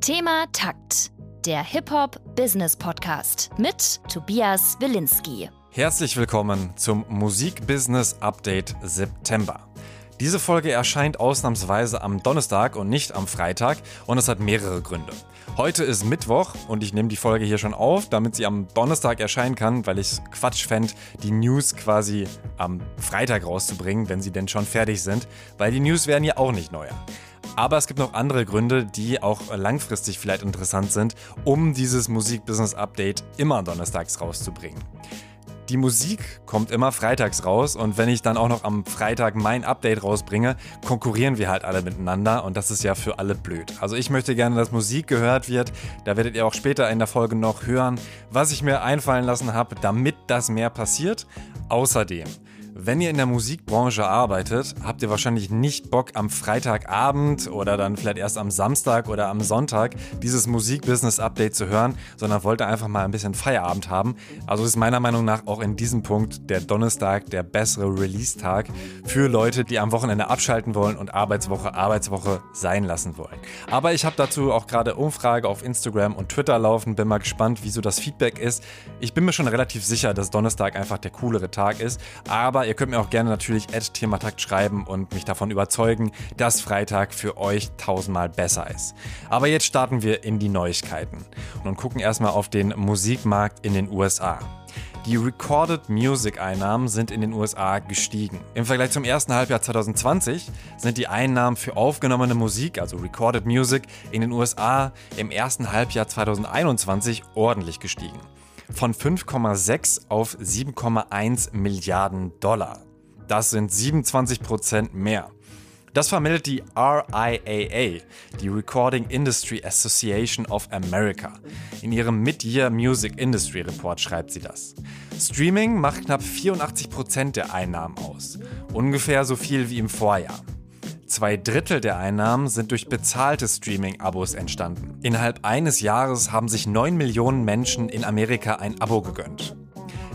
Thema Takt, der Hip-Hop-Business-Podcast mit Tobias Wilinski. Herzlich willkommen zum Musik-Business-Update September. Diese Folge erscheint ausnahmsweise am Donnerstag und nicht am Freitag und es hat mehrere Gründe. Heute ist Mittwoch und ich nehme die Folge hier schon auf, damit sie am Donnerstag erscheinen kann, weil ich es Quatsch fände, die News quasi am Freitag rauszubringen, wenn sie denn schon fertig sind, weil die News werden ja auch nicht neuer. Aber es gibt noch andere Gründe, die auch langfristig vielleicht interessant sind, um dieses Musik-Business-Update immer donnerstags rauszubringen. Die Musik kommt immer freitags raus und wenn ich dann auch noch am Freitag mein Update rausbringe, konkurrieren wir halt alle miteinander und das ist ja für alle blöd. Also ich möchte gerne, dass Musik gehört wird. Da werdet ihr auch später in der Folge noch hören, was ich mir einfallen lassen habe, damit das mehr passiert. Außerdem wenn ihr in der Musikbranche arbeitet, habt ihr wahrscheinlich nicht Bock am Freitagabend oder dann vielleicht erst am Samstag oder am Sonntag dieses Musikbusiness-Update zu hören, sondern wollt ihr einfach mal ein bisschen Feierabend haben. Also ist meiner Meinung nach auch in diesem Punkt der Donnerstag der bessere Release-Tag für Leute, die am Wochenende abschalten wollen und Arbeitswoche Arbeitswoche sein lassen wollen. Aber ich habe dazu auch gerade Umfrage auf Instagram und Twitter laufen, bin mal gespannt, wieso das Feedback ist. Ich bin mir schon relativ sicher, dass Donnerstag einfach der coolere Tag ist, aber ihr könnt mir auch gerne natürlich Thematakt schreiben und mich davon überzeugen, dass Freitag für euch tausendmal besser ist. Aber jetzt starten wir in die Neuigkeiten und gucken erstmal auf den Musikmarkt in den USA. Die Recorded Music Einnahmen sind in den USA gestiegen. Im Vergleich zum ersten Halbjahr 2020 sind die Einnahmen für aufgenommene Musik, also Recorded Music, in den USA im ersten Halbjahr 2021 ordentlich gestiegen von 5,6 auf 7,1 Milliarden Dollar. Das sind 27 Prozent mehr. Das vermeldet die RIAA, die Recording Industry Association of America. In ihrem Mid-Year Music Industry Report schreibt sie das. Streaming macht knapp 84 Prozent der Einnahmen aus, ungefähr so viel wie im Vorjahr. Zwei Drittel der Einnahmen sind durch bezahlte Streaming-Abos entstanden. Innerhalb eines Jahres haben sich 9 Millionen Menschen in Amerika ein Abo gegönnt.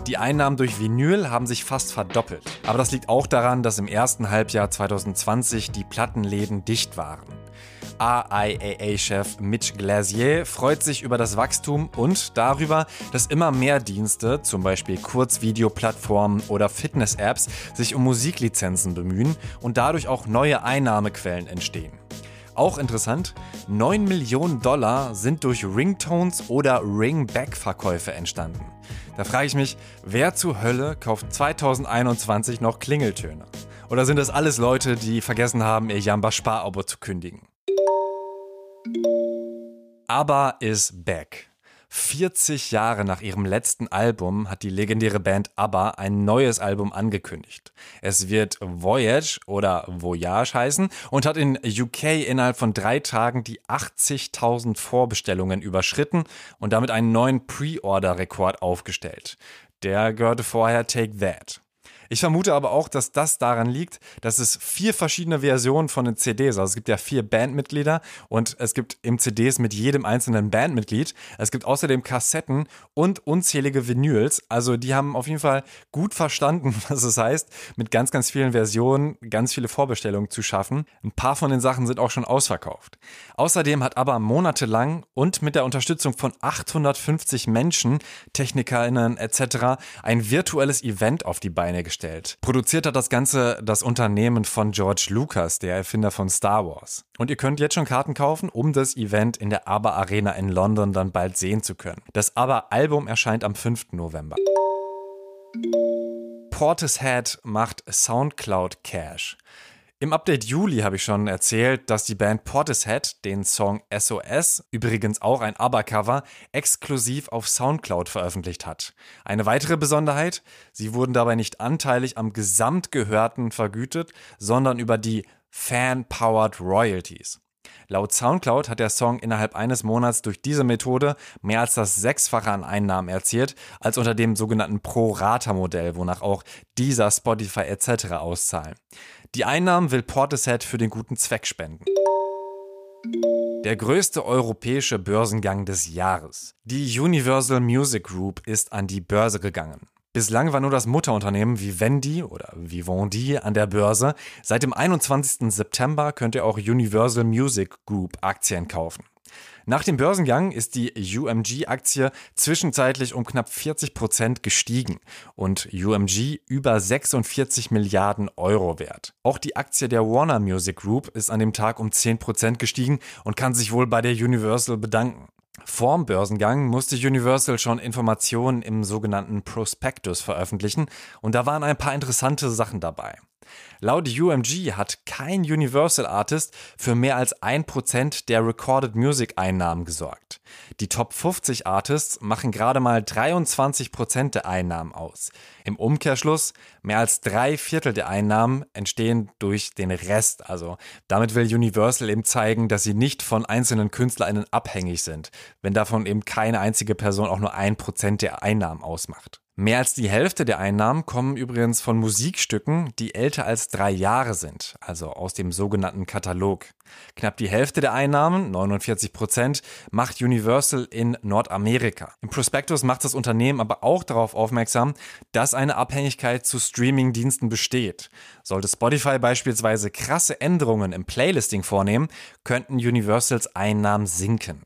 Die Einnahmen durch Vinyl haben sich fast verdoppelt. Aber das liegt auch daran, dass im ersten Halbjahr 2020 die Plattenläden dicht waren. AIAA-Chef Mitch Glazier freut sich über das Wachstum und darüber, dass immer mehr Dienste, zum Beispiel Kurzvideoplattformen oder Fitness-Apps, sich um Musiklizenzen bemühen und dadurch auch neue Einnahmequellen entstehen. Auch interessant, 9 Millionen Dollar sind durch Ringtones oder Ringback-Verkäufe entstanden. Da frage ich mich, wer zur Hölle kauft 2021 noch Klingeltöne? Oder sind das alles Leute, die vergessen haben, ihr Jamba Spar-Abo zu kündigen? ABBA is back. 40 Jahre nach ihrem letzten Album hat die legendäre Band ABBA ein neues Album angekündigt. Es wird Voyage oder Voyage heißen und hat in UK innerhalb von drei Tagen die 80.000 Vorbestellungen überschritten und damit einen neuen Pre-Order-Rekord aufgestellt. Der gehörte vorher Take That. Ich vermute aber auch, dass das daran liegt, dass es vier verschiedene Versionen von den CDs, also es gibt ja vier Bandmitglieder und es gibt im CDs mit jedem einzelnen Bandmitglied. Es gibt außerdem Kassetten und unzählige Vinyls. Also die haben auf jeden Fall gut verstanden, was es heißt, mit ganz, ganz vielen Versionen ganz viele Vorbestellungen zu schaffen. Ein paar von den Sachen sind auch schon ausverkauft. Außerdem hat aber monatelang und mit der Unterstützung von 850 Menschen, TechnikerInnen etc. ein virtuelles Event auf die Beine gestellt hergestellt. Produziert hat das Ganze das Unternehmen von George Lucas, der Erfinder von Star Wars. Und ihr könnt jetzt schon Karten kaufen, um das Event in der ABBA Arena in London dann bald sehen zu können. Das ABBA-Album erscheint am 5. November. Portishead macht Soundcloud Cash. Im Update Juli habe ich schon erzählt, dass die Band Portishead den Song SOS, übrigens auch ein ABBA-Cover, exklusiv auf Soundcloud veröffentlicht hat. Eine weitere Besonderheit, sie wurden dabei nicht anteilig am Gesamtgehörten vergütet, sondern über die Fan-Powered Royalties. Laut Soundcloud hat der Song innerhalb eines Monats durch diese Methode mehr als das Sechsfache an Einnahmen erzielt, als unter dem sogenannten Pro-Rata-Modell, wonach auch dieser, Spotify etc. auszahlen. Die Einnahmen will Portishead für den guten Zweck spenden. Der größte europäische Börsengang des Jahres. Die Universal Music Group ist an die Börse gegangen. Bislang war nur das Mutterunternehmen Vivendi oder Vivendi an der Börse. Seit dem 21. September könnt ihr auch Universal Music Group Aktien kaufen. Nach dem Börsengang ist die UMG-Aktie zwischenzeitlich um knapp 40 Prozent gestiegen und UMG über 46 Milliarden Euro wert. Auch die Aktie der Warner Music Group ist an dem Tag um 10 Prozent gestiegen und kann sich wohl bei der Universal bedanken. Vorm Börsengang musste Universal schon Informationen im sogenannten Prospectus veröffentlichen und da waren ein paar interessante Sachen dabei. Laut UMG hat kein Universal Artist für mehr als 1% der Recorded Music Einnahmen gesorgt. Die Top 50 Artists machen gerade mal 23% der Einnahmen aus. Im Umkehrschluss, mehr als drei Viertel der Einnahmen entstehen durch den Rest. Also damit will Universal eben zeigen, dass sie nicht von einzelnen KünstlerInnen abhängig sind, wenn davon eben keine einzige Person auch nur 1% der Einnahmen ausmacht. Mehr als die Hälfte der Einnahmen kommen übrigens von Musikstücken, die älter als drei Jahre sind, also aus dem sogenannten Katalog. Knapp die Hälfte der Einnahmen, 49 Prozent, macht Universal in Nordamerika. Im Prospektus macht das Unternehmen aber auch darauf aufmerksam, dass eine Abhängigkeit zu Streaming-Diensten besteht. Sollte Spotify beispielsweise krasse Änderungen im Playlisting vornehmen, könnten Universals Einnahmen sinken.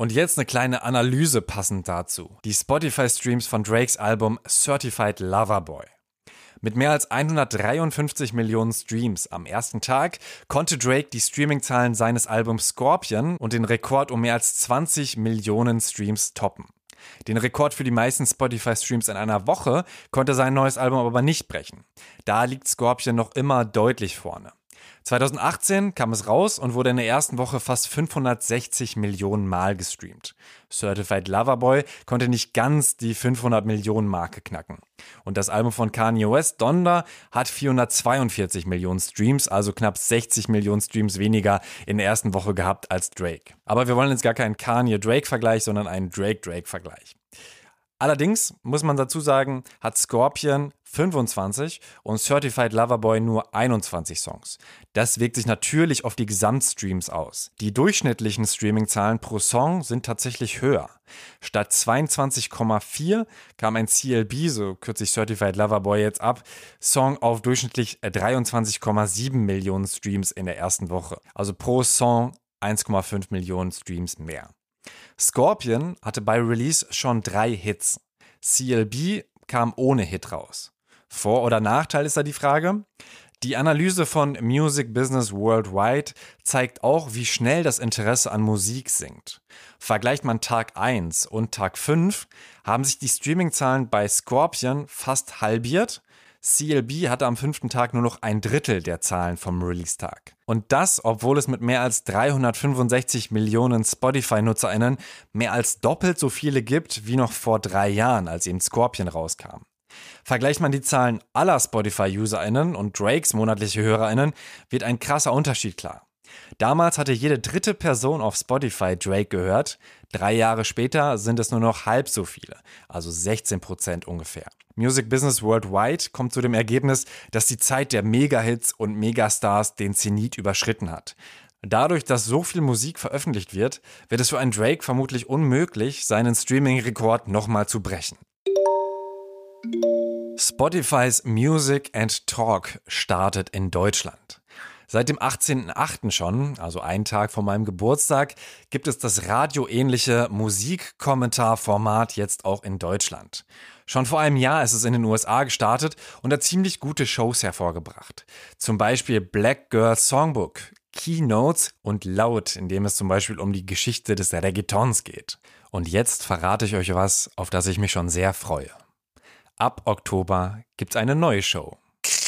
Und jetzt eine kleine Analyse passend dazu. Die Spotify-Streams von Drakes Album Certified Lover Boy. Mit mehr als 153 Millionen Streams am ersten Tag konnte Drake die Streamingzahlen seines Albums Scorpion und den Rekord um mehr als 20 Millionen Streams toppen. Den Rekord für die meisten Spotify-Streams in einer Woche konnte sein neues Album aber nicht brechen. Da liegt Scorpion noch immer deutlich vorne. 2018 kam es raus und wurde in der ersten Woche fast 560 Millionen Mal gestreamt. Certified Lover Boy konnte nicht ganz die 500 Millionen Marke knacken. Und das Album von Kanye West, Donda, hat 442 Millionen Streams, also knapp 60 Millionen Streams weniger in der ersten Woche gehabt als Drake. Aber wir wollen jetzt gar keinen Kanye-Drake-Vergleich, sondern einen Drake-Drake-Vergleich. Allerdings muss man dazu sagen, hat Scorpion 25 und Certified Lover Boy nur 21 Songs. Das wirkt sich natürlich auf die Gesamtstreams aus. Die durchschnittlichen Streamingzahlen pro Song sind tatsächlich höher. Statt 22,4 kam ein CLB, so kürzlich Certified Lover Boy jetzt ab, Song auf durchschnittlich 23,7 Millionen Streams in der ersten Woche. Also pro Song 1,5 Millionen Streams mehr. Scorpion hatte bei Release schon drei Hits. CLB kam ohne Hit raus. Vor- oder Nachteil ist da die Frage. Die Analyse von Music Business Worldwide zeigt auch, wie schnell das Interesse an Musik sinkt. Vergleicht man Tag 1 und Tag 5, haben sich die Streamingzahlen bei Scorpion fast halbiert CLB hatte am fünften Tag nur noch ein Drittel der Zahlen vom Release-Tag. Und das, obwohl es mit mehr als 365 Millionen Spotify-NutzerInnen mehr als doppelt so viele gibt wie noch vor drei Jahren, als eben Scorpion rauskam. Vergleicht man die Zahlen aller Spotify-UserInnen und Drakes monatliche HörerInnen, wird ein krasser Unterschied klar. Damals hatte jede dritte Person auf Spotify Drake gehört. Drei Jahre später sind es nur noch halb so viele, also 16 Prozent ungefähr. Music Business Worldwide kommt zu dem Ergebnis, dass die Zeit der Mega-Hits und Megastars den Zenit überschritten hat. Dadurch, dass so viel Musik veröffentlicht wird, wird es für einen Drake vermutlich unmöglich, seinen Streaming-Rekord nochmal zu brechen. Spotify's Music and Talk startet in Deutschland. Seit dem 18.08. schon, also einen Tag vor meinem Geburtstag, gibt es das radioähnliche Musikkommentarformat jetzt auch in Deutschland. Schon vor einem Jahr ist es in den USA gestartet und hat ziemlich gute Shows hervorgebracht. Zum Beispiel Black Girl Songbook, Keynotes und Laut, in dem es zum Beispiel um die Geschichte des Reggaetons geht. Und jetzt verrate ich euch was, auf das ich mich schon sehr freue. Ab Oktober gibt's eine neue Show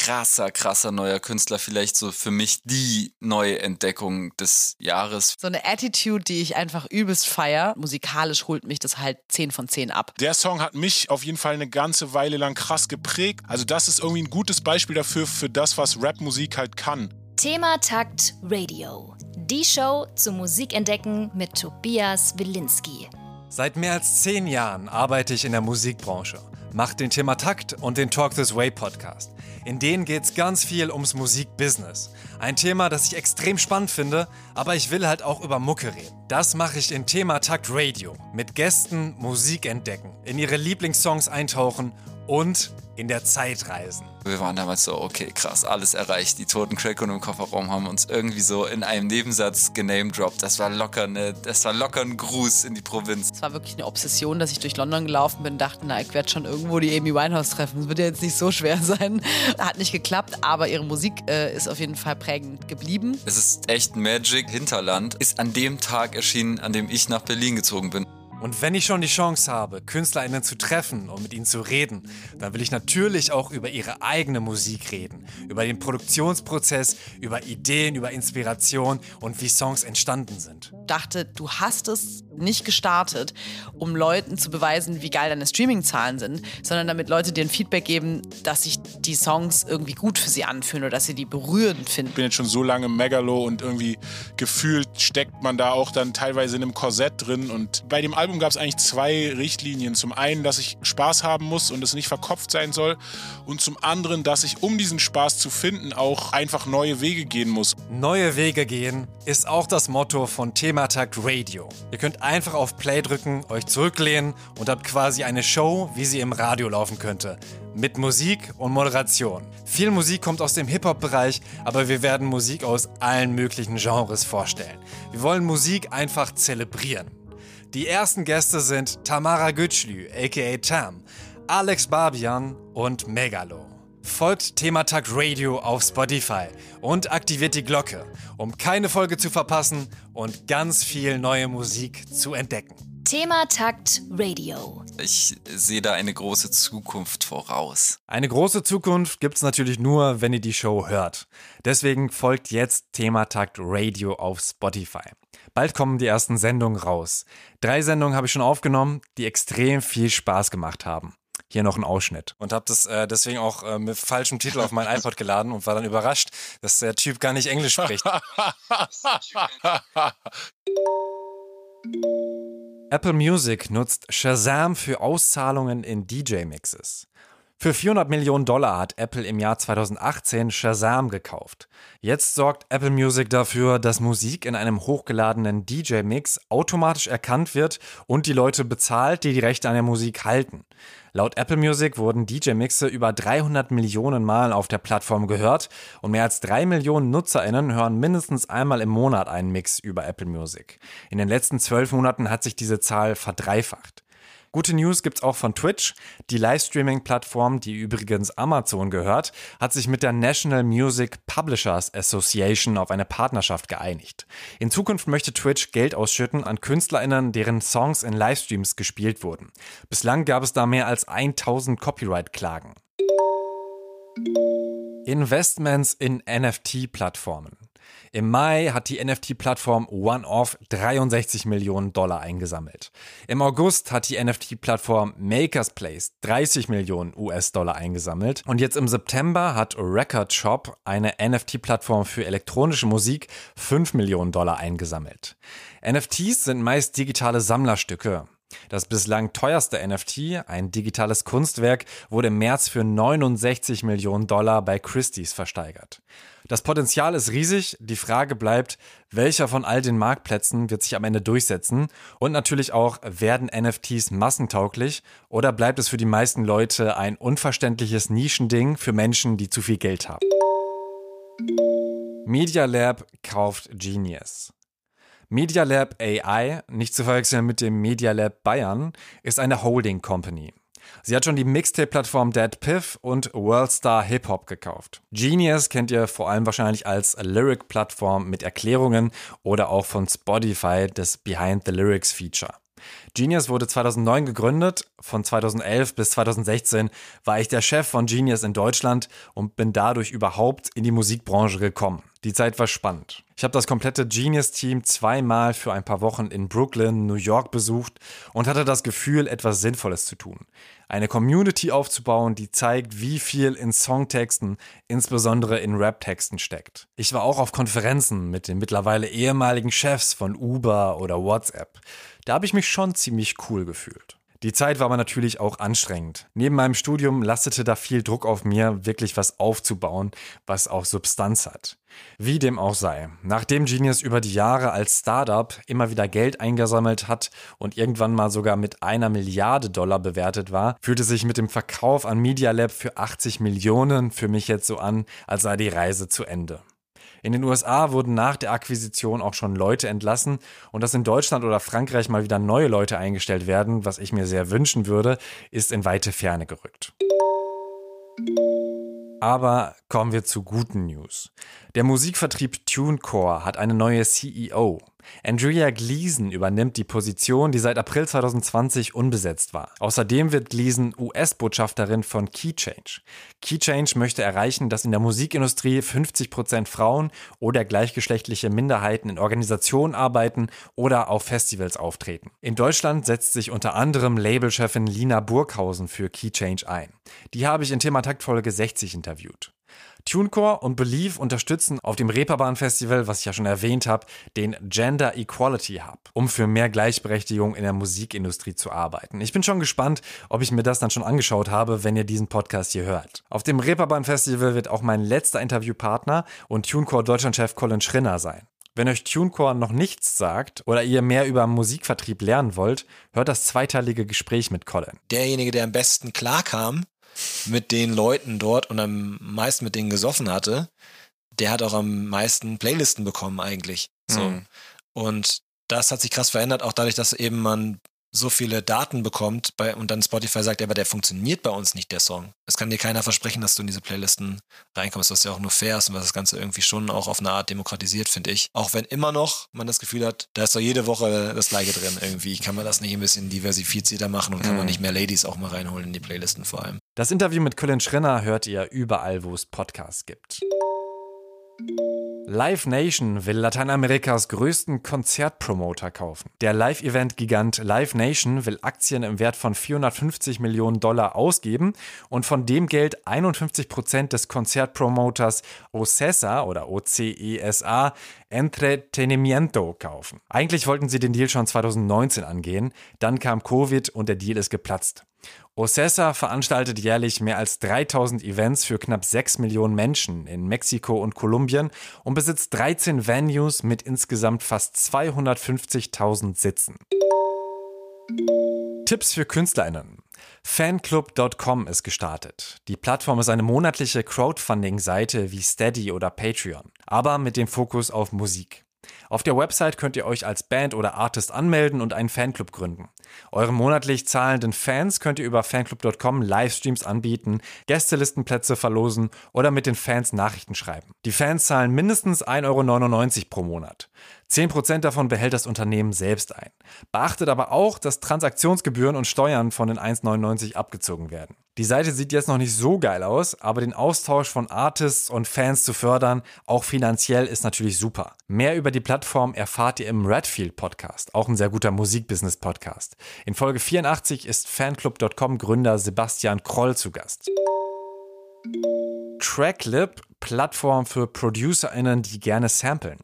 krasser, krasser neuer Künstler. Vielleicht so für mich die neue Entdeckung des Jahres. So eine Attitude, die ich einfach übelst feier. Musikalisch holt mich das halt 10 von 10 ab. Der Song hat mich auf jeden Fall eine ganze Weile lang krass geprägt. Also das ist irgendwie ein gutes Beispiel dafür, für das, was Rapmusik halt kann. Thema Takt Radio. Die Show zum Musikentdecken mit Tobias Wilinski. Seit mehr als zehn Jahren arbeite ich in der Musikbranche, mache den Thema Takt und den Talk This Way Podcast. In denen geht es ganz viel ums Musikbusiness. Ein Thema, das ich extrem spannend finde, aber ich will halt auch über Mucke reden. Das mache ich in Thema Takt Radio. Mit Gästen Musik entdecken, in ihre Lieblingssongs eintauchen und in der Zeit reisen. Wir waren damals so, okay, krass, alles erreicht. Die toten Crackon im Kofferraum haben uns irgendwie so in einem Nebensatz genamedroppt. Das war locker eine, das war locker ein Gruß in die Provinz. Es war wirklich eine Obsession, dass ich durch London gelaufen bin, dachte, na, ich werde schon irgendwo die Amy Winehouse treffen. Das wird ja jetzt nicht so schwer sein. Hat nicht geklappt, aber ihre Musik äh, ist auf jeden Fall prägend geblieben. Es ist echt Magic. Hinterland ist an dem Tag erschienen, an dem ich nach Berlin gezogen bin. Und wenn ich schon die Chance habe, KünstlerInnen zu treffen und mit ihnen zu reden, dann will ich natürlich auch über ihre eigene Musik reden. Über den Produktionsprozess, über Ideen, über Inspiration und wie Songs entstanden sind. Dachte, du hast es nicht gestartet, um Leuten zu beweisen, wie geil deine Streaming-Zahlen sind, sondern damit Leute dir ein Feedback geben, dass sich die Songs irgendwie gut für sie anfühlen oder dass sie die berührend finden. Ich bin jetzt schon so lange Megalo und irgendwie gefühlt steckt man da auch dann teilweise in einem Korsett drin. Und bei dem Album gab es eigentlich zwei Richtlinien. Zum einen, dass ich Spaß haben muss und es nicht verkopft sein soll. Und zum anderen, dass ich, um diesen Spaß zu finden, auch einfach neue Wege gehen muss. Neue Wege gehen ist auch das Motto von Thematakt Radio. Ihr könnt einfach auf Play drücken, euch zurücklehnen und habt quasi eine Show, wie sie im Radio laufen könnte. Mit Musik und Moderation. Viel Musik kommt aus dem Hip-Hop-Bereich, aber wir werden Musik aus allen möglichen Genres vorstellen. Wir wollen Musik einfach zelebrieren. Die ersten Gäste sind Tamara Gütschlü, aka Tam, Alex Barbian und Megalo. Folgt Thematag Radio auf Spotify und aktiviert die Glocke, um keine Folge zu verpassen und ganz viel neue Musik zu entdecken. Thematakt Radio. Ich sehe da eine große Zukunft voraus. Eine große Zukunft gibt's natürlich nur, wenn ihr die Show hört. Deswegen folgt jetzt Thematakt Radio auf Spotify. Bald kommen die ersten Sendungen raus. Drei Sendungen habe ich schon aufgenommen, die extrem viel Spaß gemacht haben hier noch ein Ausschnitt. Und habe das äh, deswegen auch äh, mit falschem Titel auf mein iPod geladen und war dann überrascht, dass der Typ gar nicht Englisch spricht. Apple Music nutzt Shazam für Auszahlungen in DJ-Mixes. Für 400 Millionen Dollar hat Apple im Jahr 2018 Shazam gekauft. Jetzt sorgt Apple Music dafür, dass Musik in einem hochgeladenen DJ-Mix automatisch erkannt wird und die Leute bezahlt, die die Rechte an der Musik halten. Laut Apple Music wurden DJ-Mixe über 300 Millionen Mal auf der Plattform gehört und mehr als 3 Millionen NutzerInnen hören mindestens einmal im Monat einen Mix über Apple Music. In den letzten zwölf Monaten hat sich diese Zahl verdreifacht. Gute News gibt's auch von Twitch. Die Livestreaming-Plattform, die übrigens Amazon gehört, hat sich mit der National Music Publishers Association auf eine Partnerschaft geeinigt. In Zukunft möchte Twitch Geld ausschütten an KünstlerInnen, deren Songs in Livestreams gespielt wurden. Bislang gab es da mehr als 1000 Copyright-Klagen. Investments in NFT-Plattformen. Im Mai hat die NFT-Plattform OneOff 63 Millionen Dollar eingesammelt. Im August hat die NFT-Plattform Makers Place 30 Millionen US-Dollar eingesammelt. Und jetzt im September hat Record Shop, eine NFT-Plattform für elektronische Musik, 5 Millionen Dollar eingesammelt. NFTs sind meist digitale Sammlerstücke. Das bislang teuerste NFT, ein digitales Kunstwerk, wurde im März für 69 Millionen Dollar bei Christie's versteigert. Das Potenzial ist riesig, die Frage bleibt, welcher von all den Marktplätzen wird sich am Ende durchsetzen und natürlich auch, werden NFTs massentauglich oder bleibt es für die meisten Leute ein unverständliches Nischending für Menschen, die zu viel Geld haben. Media Lab kauft Genius. Media Lab AI, nicht zu verwechseln mit dem Media Lab Bayern, ist eine Holding Company. Sie hat schon die Mixtape-Plattform Dead Piff und Worldstar Hip Hop gekauft. Genius kennt ihr vor allem wahrscheinlich als Lyric-Plattform mit Erklärungen oder auch von Spotify das Behind the Lyrics Feature. Genius wurde 2009 gegründet. Von 2011 bis 2016 war ich der Chef von Genius in Deutschland und bin dadurch überhaupt in die Musikbranche gekommen. Die Zeit war spannend. Ich habe das komplette Genius-Team zweimal für ein paar Wochen in Brooklyn, New York besucht und hatte das Gefühl, etwas Sinnvolles zu tun. Eine Community aufzubauen, die zeigt, wie viel in Songtexten, insbesondere in Raptexten steckt. Ich war auch auf Konferenzen mit den mittlerweile ehemaligen Chefs von Uber oder WhatsApp. Da habe ich mich schon ziemlich cool gefühlt. Die Zeit war aber natürlich auch anstrengend. Neben meinem Studium lastete da viel Druck auf mir, wirklich was aufzubauen, was auch Substanz hat. Wie dem auch sei. Nachdem Genius über die Jahre als Startup immer wieder Geld eingesammelt hat und irgendwann mal sogar mit einer Milliarde Dollar bewertet war, fühlte sich mit dem Verkauf an Media Lab für 80 Millionen für mich jetzt so an, als sei die Reise zu Ende. In den USA wurden nach der Akquisition auch schon Leute entlassen und dass in Deutschland oder Frankreich mal wieder neue Leute eingestellt werden, was ich mir sehr wünschen würde, ist in weite Ferne gerückt. Aber kommen wir zu guten News. Der Musikvertrieb TuneCore hat eine neue CEO. Andrea Gleason übernimmt die Position, die seit April 2020 unbesetzt war. Außerdem wird Gleason US-Botschafterin von KeyChange. KeyChange möchte erreichen, dass in der Musikindustrie 50% Frauen oder gleichgeschlechtliche Minderheiten in Organisationen arbeiten oder auf Festivals auftreten. In Deutschland setzt sich unter anderem Labelchefin Lina Burghausen für KeyChange ein. Die habe ich in Thematakt Folge 60 interviewt. TuneCore und Believe unterstützen auf dem Reeperbahn Festival, was ich ja schon erwähnt habe, den Gender Equality Hub, um für mehr Gleichberechtigung in der Musikindustrie zu arbeiten. Ich bin schon gespannt, ob ich mir das dann schon angeschaut habe, wenn ihr diesen Podcast hier hört. Auf dem Reeperbahn Festival wird auch mein letzter Interviewpartner und TuneCore Deutschlandchef Colin Schrinner sein. Wenn euch TuneCore noch nichts sagt oder ihr mehr über Musikvertrieb lernen wollt, hört das zweiteilige Gespräch mit Colin. Derjenige, der am besten klarkam, mit den Leuten dort und am meisten mit denen gesoffen hatte, der hat auch am meisten Playlisten bekommen eigentlich. So. Mhm. Und das hat sich krass verändert, auch dadurch, dass eben man so viele Daten bekommt bei, und dann Spotify sagt, ja, aber der funktioniert bei uns nicht, der Song. Es kann dir keiner versprechen, dass du in diese Playlisten reinkommst, was ja auch nur fair ist und was das Ganze irgendwie schon auch auf eine Art demokratisiert, finde ich. Auch wenn immer noch man das Gefühl hat, da ist doch jede Woche das Gleiche drin irgendwie. Kann man das nicht ein bisschen diversifizierter machen und kann mhm. man nicht mehr Ladies auch mal reinholen in die Playlisten vor allem. Das Interview mit Colin Schrinner hört ihr überall, wo es Podcasts gibt. Live Nation will Lateinamerikas größten Konzertpromoter kaufen. Der Live-Event-Gigant Live Nation will Aktien im Wert von 450 Millionen Dollar ausgeben und von dem Geld 51 Prozent des Konzertpromoters OCESA oder OCESA Entretenimiento kaufen. Eigentlich wollten sie den Deal schon 2019 angehen, dann kam Covid und der Deal ist geplatzt. Ocesa veranstaltet jährlich mehr als 3000 Events für knapp 6 Millionen Menschen in Mexiko und Kolumbien und besitzt 13 Venues mit insgesamt fast 250.000 Sitzen. Tipps für KünstlerInnen. Fanclub.com ist gestartet. Die Plattform ist eine monatliche Crowdfunding-Seite wie Steady oder Patreon, aber mit dem Fokus auf Musik. Auf der Website könnt ihr euch als Band oder Artist anmelden und einen Fanclub gründen. Euren monatlich zahlenden Fans könnt ihr über fanclub.com Livestreams anbieten, Gästelistenplätze verlosen oder mit den Fans Nachrichten schreiben. Die Fans zahlen mindestens 1,99 Euro pro Monat. 10% davon behält das Unternehmen selbst ein. Beachtet aber auch, dass Transaktionsgebühren und Steuern von den 1,99 abgezogen werden. Die Seite sieht jetzt noch nicht so geil aus, aber den Austausch von Artists und Fans zu fördern, auch finanziell, ist natürlich super. Mehr über die Plattform erfahrt ihr im Redfield Podcast, auch ein sehr guter Musikbusiness Podcast. In Folge 84 ist Fanclub.com Gründer Sebastian Kroll zu Gast. Tracklip, Plattform für ProducerInnen, die gerne samplen.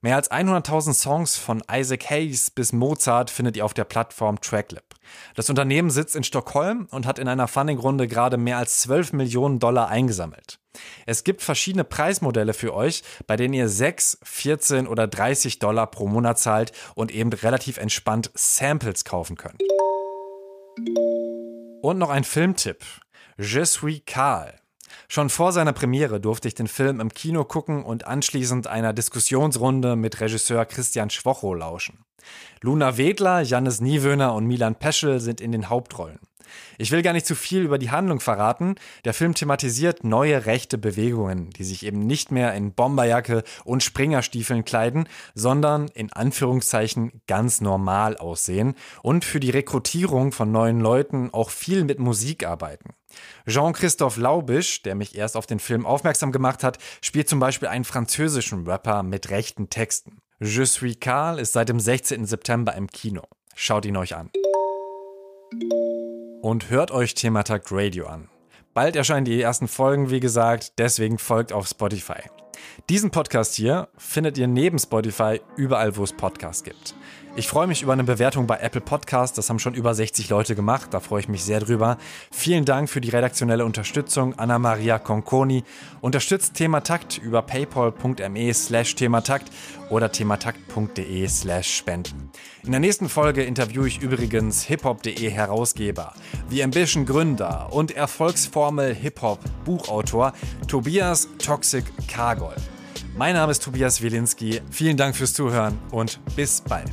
Mehr als 100.000 Songs von Isaac Hayes bis Mozart findet ihr auf der Plattform Tracklip. Das Unternehmen sitzt in Stockholm und hat in einer Funding-Runde gerade mehr als 12 Millionen Dollar eingesammelt. Es gibt verschiedene Preismodelle für euch, bei denen ihr 6, 14 oder 30 Dollar pro Monat zahlt und eben relativ entspannt Samples kaufen könnt. Und noch ein Filmtipp. Je suis Karl Schon vor seiner Premiere durfte ich den Film im Kino gucken und anschließend einer Diskussionsrunde mit Regisseur Christian Schwocho lauschen. Luna Wedler, Jannis Niewöhner und Milan Peschel sind in den Hauptrollen. Ich will gar nicht zu viel über die Handlung verraten. Der Film thematisiert neue rechte Bewegungen, die sich eben nicht mehr in Bomberjacke und Springerstiefeln kleiden, sondern in Anführungszeichen ganz normal aussehen und für die Rekrutierung von neuen Leuten auch viel mit Musik arbeiten. Jean-Christophe Laubisch, der mich erst auf den Film aufmerksam gemacht hat, spielt zum Beispiel einen französischen Rapper mit rechten Texten. Je suis Karl ist seit dem 16. September im Kino. Schaut ihn euch an. Und hört euch Thematakt Radio an. Bald erscheinen die ersten Folgen, wie gesagt, deswegen folgt auf Spotify. Diesen Podcast hier findet ihr neben Spotify überall, wo es Podcasts gibt. Ich freue mich über eine Bewertung bei Apple Podcast. Das haben schon über 60 Leute gemacht. Da freue ich mich sehr drüber. Vielen Dank für die redaktionelle Unterstützung, Anna-Maria Conconi. Unterstützt Thematakt über paypal.me slash thematakt oder thematakt.de slash spenden. In der nächsten Folge interviewe ich übrigens hiphop.de Herausgeber, The Ambition Gründer und Erfolgsformel Hip-Hop Buchautor Tobias Toxic Kargol. Mein Name ist Tobias Wilinski. Vielen Dank fürs Zuhören und bis bald.